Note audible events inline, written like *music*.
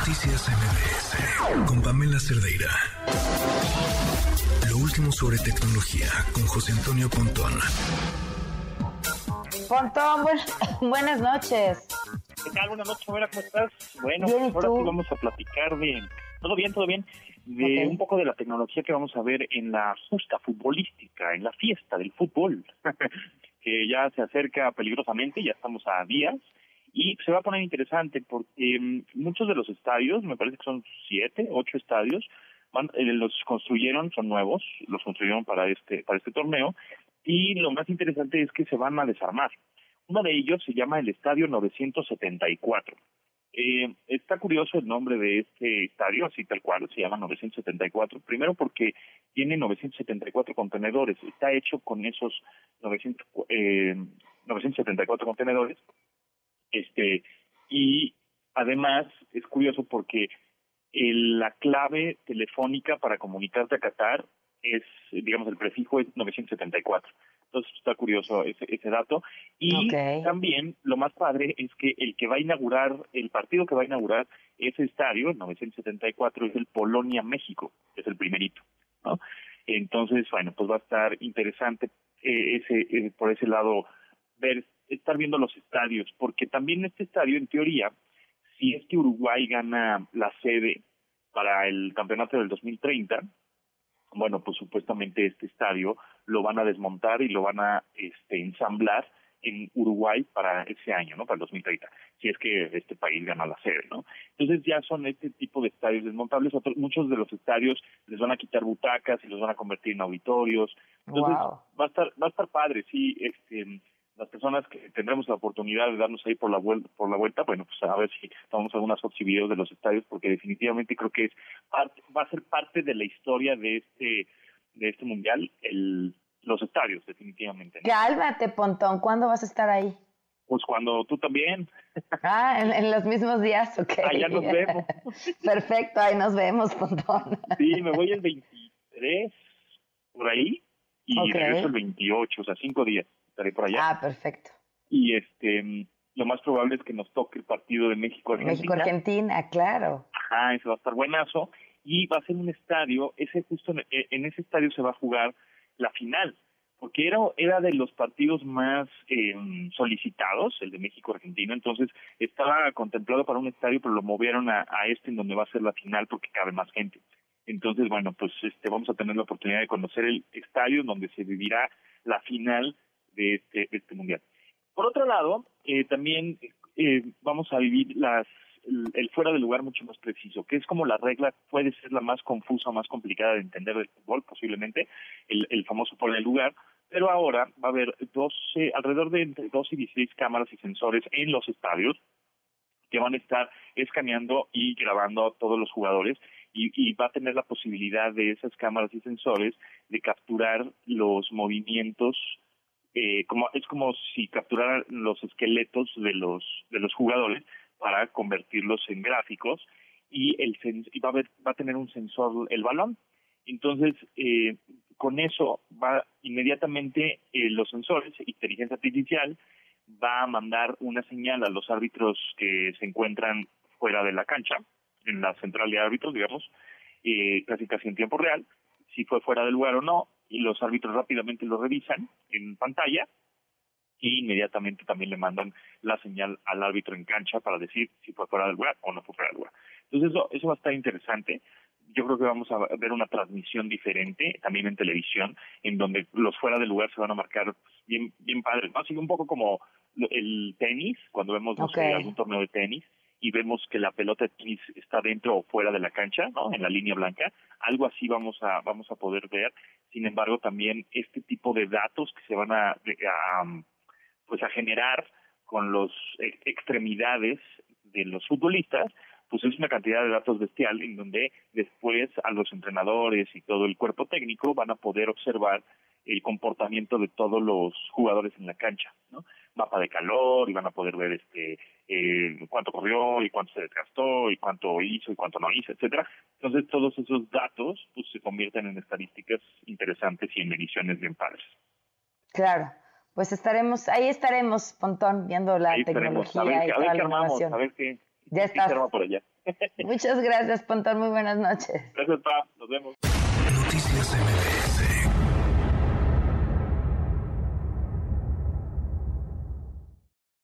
Noticias MBS con Pamela Cerdeira. Lo último sobre tecnología con José Antonio Pontón. Pontón, *laughs* buenas noches. ¿Qué tal? Buenas noches, ¿cómo estás? Bueno, bien, pues ahora sí vamos a platicar de... Todo bien, todo bien. De un poco de la tecnología que vamos a ver en la justa futbolística, en la fiesta del fútbol, *laughs* que ya se acerca peligrosamente, ya estamos a días y se va a poner interesante porque mm, muchos de los estadios, me parece que son siete, ocho estadios, eh, los construyeron, son nuevos, los construyeron para este, para este torneo, y lo más interesante es que se van a desarmar. Uno de ellos se llama el Estadio 974. Eh, está curioso el nombre de este estadio, así tal cual, se llama 974. Primero porque tiene 974 contenedores, está hecho con esos 900, eh, 974 contenedores este, y además es curioso porque la clave telefónica para comunicarte a Qatar es, digamos, el prefijo es 974. Entonces está curioso ese, ese dato. Y también lo más padre es que el que va a inaugurar, el partido que va a inaugurar ese estadio, el 974, es el Polonia-México, es el primerito. ¿no? Entonces, bueno, pues va a estar interesante eh, ese eh, por ese lado ver estar viendo los estadios, porque también este estadio, en teoría, si es que Uruguay gana la sede para el campeonato del 2030, bueno, pues supuestamente este estadio lo van a desmontar y lo van a este, ensamblar en Uruguay para ese año, ¿no? Para el 2030, si es que este país gana la sede, ¿no? Entonces ya son este tipo de estadios desmontables. Otros, muchos de los estadios les van a quitar butacas y los van a convertir en auditorios. Entonces va a estar va a estar padre, sí. Este, las personas que tendremos la oportunidad de darnos ahí por la vuelta, por la vuelta, bueno, pues a ver si tomamos algunas fotos y videos de los estadios, porque definitivamente creo que es va a ser parte de la historia de este de este mundial, el los estadios, definitivamente. Cálmate, Pontón, ¿cuándo vas a estar ahí? Pues cuando tú también. Ah, en, los mismos días, ok. Allá nos vemos. *laughs* Perfecto, ahí nos vemos, Pontón. Sí, me voy el 23, por ahí, y regreso el 28, o sea, cinco días por allá. Ah, perfecto. Y este lo más probable es que nos toque el partido de México-Argentina. México-Argentina, claro. Ajá, ese va a estar buenazo. Y va a ser un estadio, ese justo e, en ese estadio se va a jugar la final, porque era, era de los partidos más eh, solicitados, el de México-Argentina, entonces estaba contemplado para un estadio, pero lo movieron a, a este en donde va a ser la final porque cabe más gente. Entonces, bueno, pues este vamos a tener la oportunidad de conocer el estadio donde se vivirá la final de este, este mundial. Por otro lado, eh, también eh, vamos a vivir las el, fuera de lugar mucho más preciso, que es como la regla puede ser la más confusa, más complicada de entender del fútbol, posiblemente, el, el famoso fuera de lugar, pero ahora va a haber 12, alrededor de entre 12 y 16 cámaras y sensores en los estadios que van a estar escaneando y grabando a todos los jugadores y, y, va a tener la posibilidad de esas cámaras y sensores de capturar los movimientos eh, como es como si capturaran los esqueletos de los de los jugadores para convertirlos en gráficos y el va a va a tener un sensor el balón. Entonces eh, con eso va inmediatamente eh, los sensores inteligencia artificial va a mandar una señal a los árbitros que se encuentran fuera de la cancha en la central de árbitros digamos eh, casi casi en tiempo real si fue fuera del lugar o no y los árbitros rápidamente lo revisan en pantalla y inmediatamente también le mandan la señal al árbitro en cancha para decir si fue fuera del lugar o no fue fuera del lugar. Entonces eso, eso va a estar interesante. Yo creo que vamos a ver una transmisión diferente también en televisión, en donde los fuera del lugar se van a marcar bien bien padres, ¿no? Así un poco como el tenis, cuando vemos algún torneo de tenis, y vemos que la pelota de tenis está dentro o fuera de la cancha, ¿no? En la línea blanca, algo así vamos a vamos a poder ver. Sin embargo, también este tipo de datos que se van a, pues a generar con los e, extremidades de los futbolistas, pues es una cantidad de datos bestial en donde después a los entrenadores y todo el cuerpo técnico van a poder observar el comportamiento de todos los jugadores en la cancha, ¿no? Mapa de calor y van a poder ver este eh, cuánto corrió y cuánto se desgastó y cuánto hizo y cuánto no hizo, etcétera. Entonces todos esos datos pues se convierten en estadísticas interesantes y en mediciones bien padres. Claro. Pues estaremos, ahí estaremos, Pontón, viendo la tecnología y toda la innovación. A ver qué, Ya está. por allá. Muchas gracias, Pontón. Muy buenas noches. Gracias, Pa. Nos vemos. Noticias MBS